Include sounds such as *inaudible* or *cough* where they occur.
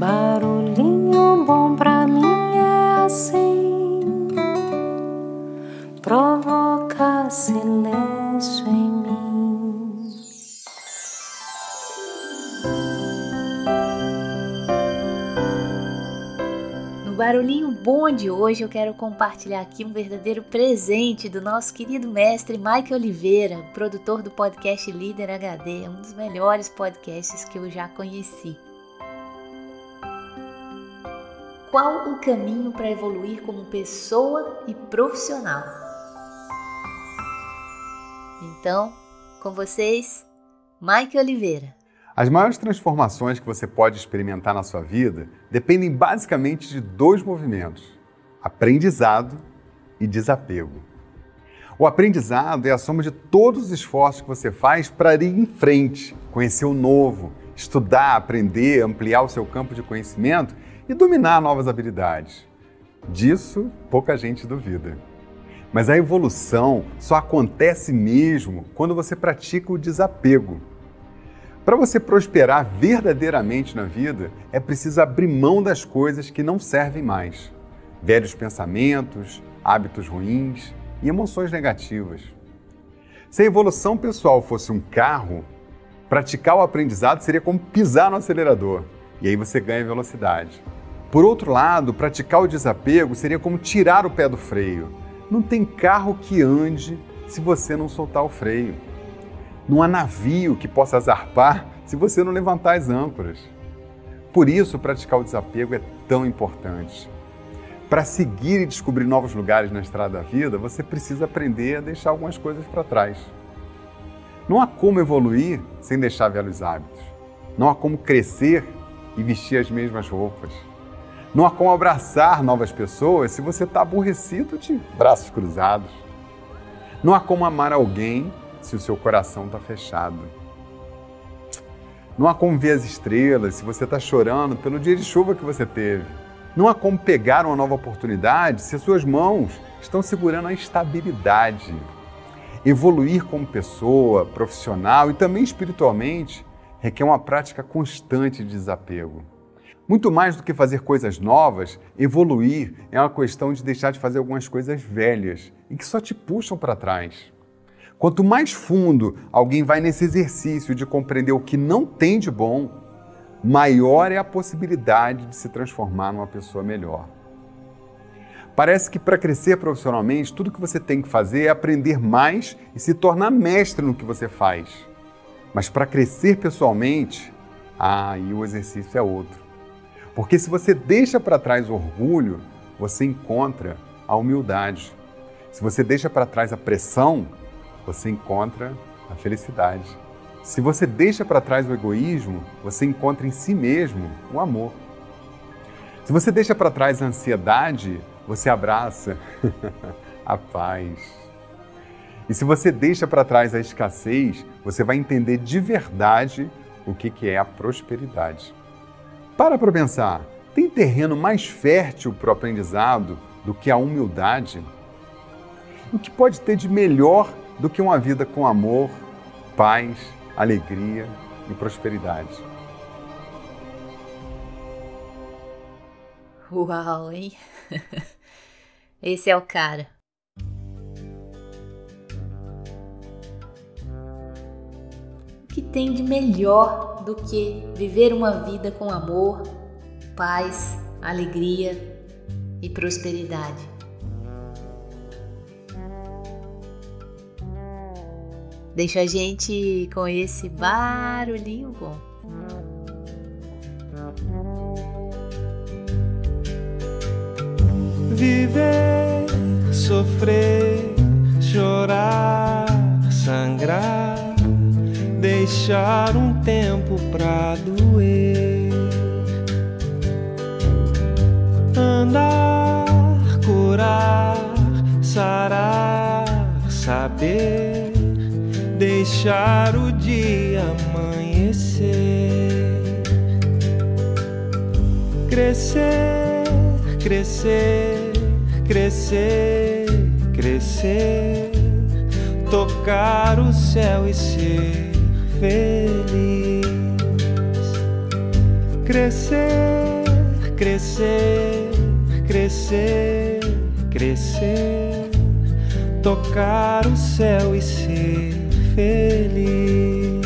Barulhinho bom pra mim é assim, provoca silêncio em mim. No barulhinho bom de hoje eu quero compartilhar aqui um verdadeiro presente do nosso querido mestre Mike Oliveira, produtor do podcast Líder HD, um dos melhores podcasts que eu já conheci. Qual o caminho para evoluir como pessoa e profissional? Então, com vocês, Mike Oliveira. As maiores transformações que você pode experimentar na sua vida dependem basicamente de dois movimentos: aprendizado e desapego. O aprendizado é a soma de todos os esforços que você faz para ir em frente, conhecer o novo, estudar, aprender, ampliar o seu campo de conhecimento e dominar novas habilidades. Disso, pouca gente duvida. Mas a evolução só acontece mesmo quando você pratica o desapego. Para você prosperar verdadeiramente na vida, é preciso abrir mão das coisas que não servem mais. Velhos pensamentos, hábitos ruins e emoções negativas. Se a evolução pessoal fosse um carro, praticar o aprendizado seria como pisar no acelerador, e aí você ganha velocidade. Por outro lado, praticar o desapego seria como tirar o pé do freio. Não tem carro que ande se você não soltar o freio. Não há navio que possa zarpar se você não levantar as âncoras. Por isso, praticar o desapego é tão importante. Para seguir e descobrir novos lugares na estrada da vida, você precisa aprender a deixar algumas coisas para trás. Não há como evoluir sem deixar velhos hábitos. Não há como crescer e vestir as mesmas roupas. Não há como abraçar novas pessoas se você está aborrecido de braços cruzados. Não há como amar alguém se o seu coração está fechado. Não há como ver as estrelas se você está chorando pelo dia de chuva que você teve. Não há como pegar uma nova oportunidade se as suas mãos estão segurando a estabilidade. Evoluir como pessoa, profissional e também espiritualmente requer uma prática constante de desapego. Muito mais do que fazer coisas novas, evoluir é uma questão de deixar de fazer algumas coisas velhas e que só te puxam para trás. Quanto mais fundo alguém vai nesse exercício de compreender o que não tem de bom, maior é a possibilidade de se transformar numa pessoa melhor. Parece que para crescer profissionalmente, tudo que você tem que fazer é aprender mais e se tornar mestre no que você faz. Mas para crescer pessoalmente, aí ah, o exercício é outro. Porque se você deixa para trás o orgulho, você encontra a humildade. Se você deixa para trás a pressão, você encontra a felicidade. Se você deixa para trás o egoísmo, você encontra em si mesmo o amor. Se você deixa para trás a ansiedade, você abraça *laughs* a paz. E se você deixa para trás a escassez, você vai entender de verdade o que é a prosperidade. Para para pensar, tem terreno mais fértil para o aprendizado do que a humildade? O que pode ter de melhor do que uma vida com amor, paz, alegria e prosperidade? Uau, hein? *laughs* Esse é o cara. que tem de melhor do que viver uma vida com amor, paz, alegria e prosperidade? Deixa a gente com esse barulhinho bom. Viver, sofrer, chorar, sangrar deixar um tempo pra doer. Andar, curar, sarar, saber, deixar o dia amanhecer. Crescer, crescer, crescer, crescer, tocar o céu e ser feliz. crescer, crescer, crescer, crescer, tocar o céu e ser feliz.